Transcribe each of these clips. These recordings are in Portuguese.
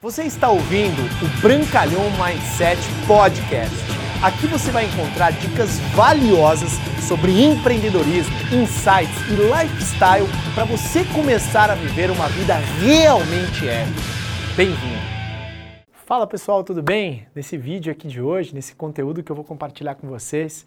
Você está ouvindo o Brancalhão Mindset Podcast. Aqui você vai encontrar dicas valiosas sobre empreendedorismo, insights e lifestyle para você começar a viver uma vida realmente épica. Bem-vindo! Fala pessoal, tudo bem? Nesse vídeo aqui de hoje, nesse conteúdo que eu vou compartilhar com vocês,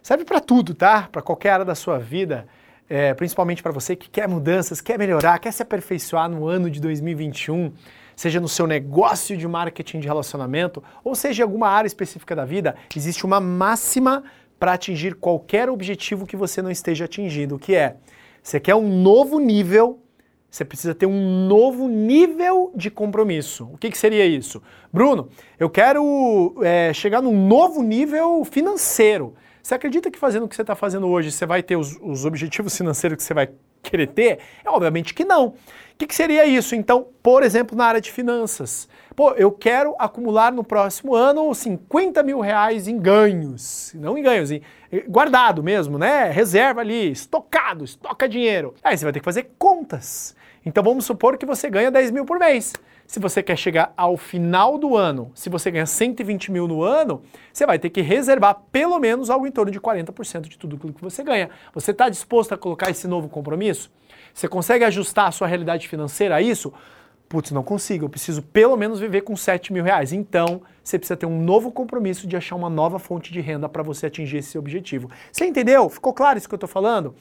serve para tudo, tá? Para qualquer área da sua vida. É, principalmente para você que quer mudanças, quer melhorar, quer se aperfeiçoar no ano de 2021 seja no seu negócio de marketing de relacionamento, ou seja em alguma área específica da vida, existe uma máxima para atingir qualquer objetivo que você não esteja atingindo, que é, você quer um novo nível, você precisa ter um novo nível de compromisso. O que, que seria isso? Bruno, eu quero é, chegar num novo nível financeiro. Você acredita que fazendo o que você está fazendo hoje, você vai ter os, os objetivos financeiros que você vai querer ter? É obviamente que não. O que, que, seria isso? Então, por exemplo, na área de finanças. Pô, eu quero acumular no próximo ano 50 mil reais em ganhos. Não em ganhos, em guardado mesmo, né? Reserva ali, estocado, estoca dinheiro. Aí você vai ter que fazer contas. Então vamos supor que você ganha 10 mil por mês. Se você quer chegar ao final do ano, se você ganha 120 mil no ano, você vai ter que reservar pelo menos algo em torno de 40% de tudo aquilo que você ganha. Você está disposto a colocar esse novo compromisso? Você consegue ajustar a sua realidade financeira a isso? Putz, não consigo, eu preciso pelo menos viver com 7 mil reais. Então, você precisa ter um novo compromisso de achar uma nova fonte de renda para você atingir esse objetivo. Você entendeu? Ficou claro isso que eu estou falando?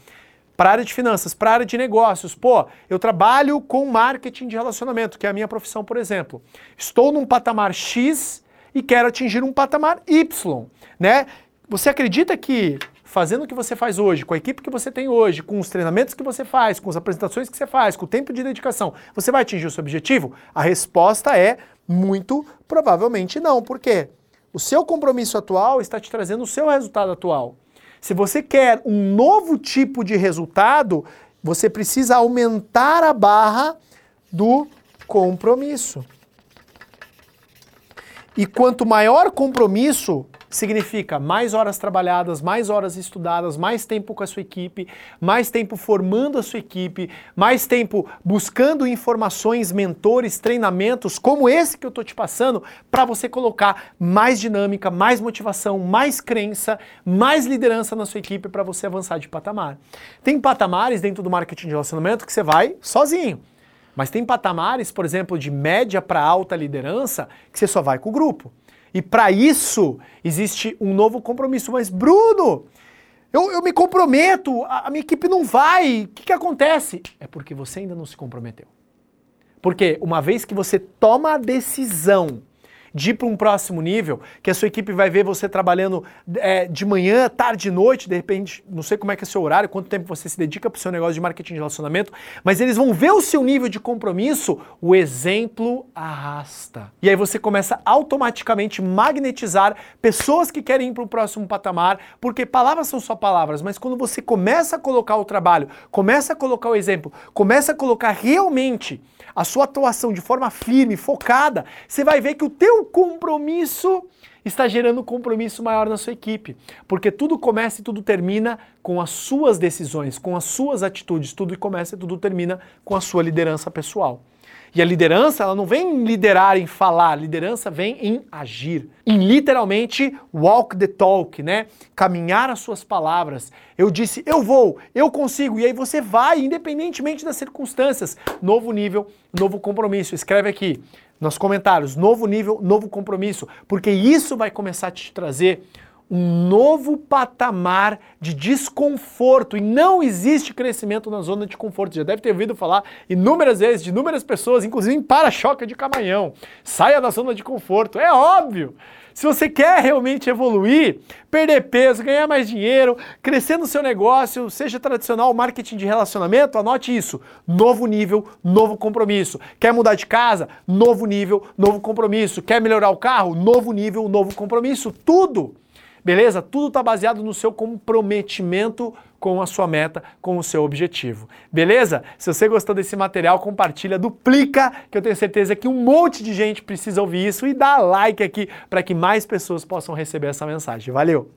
Para a área de finanças, para a área de negócios. Pô, eu trabalho com marketing de relacionamento, que é a minha profissão, por exemplo. Estou num patamar X e quero atingir um patamar Y, né? Você acredita que fazendo o que você faz hoje, com a equipe que você tem hoje, com os treinamentos que você faz, com as apresentações que você faz, com o tempo de dedicação, você vai atingir o seu objetivo? A resposta é muito provavelmente não. Por quê? O seu compromisso atual está te trazendo o seu resultado atual. Se você quer um novo tipo de resultado, você precisa aumentar a barra do compromisso. E quanto maior compromisso, significa mais horas trabalhadas, mais horas estudadas, mais tempo com a sua equipe, mais tempo formando a sua equipe, mais tempo buscando informações, mentores, treinamentos como esse que eu estou te passando, para você colocar mais dinâmica, mais motivação, mais crença, mais liderança na sua equipe para você avançar de patamar. Tem patamares dentro do marketing de relacionamento que você vai sozinho. Mas tem patamares, por exemplo, de média para alta liderança, que você só vai com o grupo. E para isso existe um novo compromisso. Mas, Bruno, eu, eu me comprometo, a, a, minha equipe não vai. O que, que acontece? É porque você ainda não se comprometeu. Porque uma vez que você toma a decisão de ir para um próximo nível, que a sua equipe vai ver você trabalhando é, de manhã, tarde e noite, de repente, não sei como é que é seu horário, quanto tempo você se dedica para o seu negócio de marketing de relacionamento, mas eles vão ver o seu nível de compromisso, o exemplo arrasta. E aí você começa automaticamente magnetizar pessoas que querem ir para o próximo patamar, porque palavras são só palavras, mas quando você começa a colocar o trabalho, começa a colocar o exemplo, começa a colocar realmente a sua atuação de forma firme, focada, você vai ver que o teu compromisso está gerando um compromisso maior na sua equipe, porque tudo começa e tudo termina com as suas decisões, com as suas atitudes, tudo começa e tudo termina com a sua liderança pessoal. E a liderança, ela não vem em liderar, em falar, a liderança vem em agir, em literalmente walk the talk, né? Caminhar as suas palavras. Eu disse, eu vou, eu consigo, e aí você vai, independentemente das circunstâncias. Novo nível, novo compromisso. Escreve aqui nos comentários, novo nível, novo compromisso, porque isso vai começar a te trazer um novo patamar de desconforto e não existe crescimento na zona de conforto. Já deve ter ouvido falar inúmeras vezes de inúmeras pessoas, inclusive em para-choque de caminhão. Saia da zona de conforto, é óbvio. Se você quer realmente evoluir, perder peso, ganhar mais dinheiro, crescer no seu negócio, seja tradicional marketing de relacionamento, anote isso. Novo nível, novo compromisso. Quer mudar de casa? Novo nível, novo compromisso. Quer melhorar o carro? Novo nível, novo compromisso. Tudo Beleza? Tudo está baseado no seu comprometimento com a sua meta, com o seu objetivo. Beleza? Se você gostou desse material, compartilha, duplica, que eu tenho certeza que um monte de gente precisa ouvir isso e dá like aqui para que mais pessoas possam receber essa mensagem. Valeu!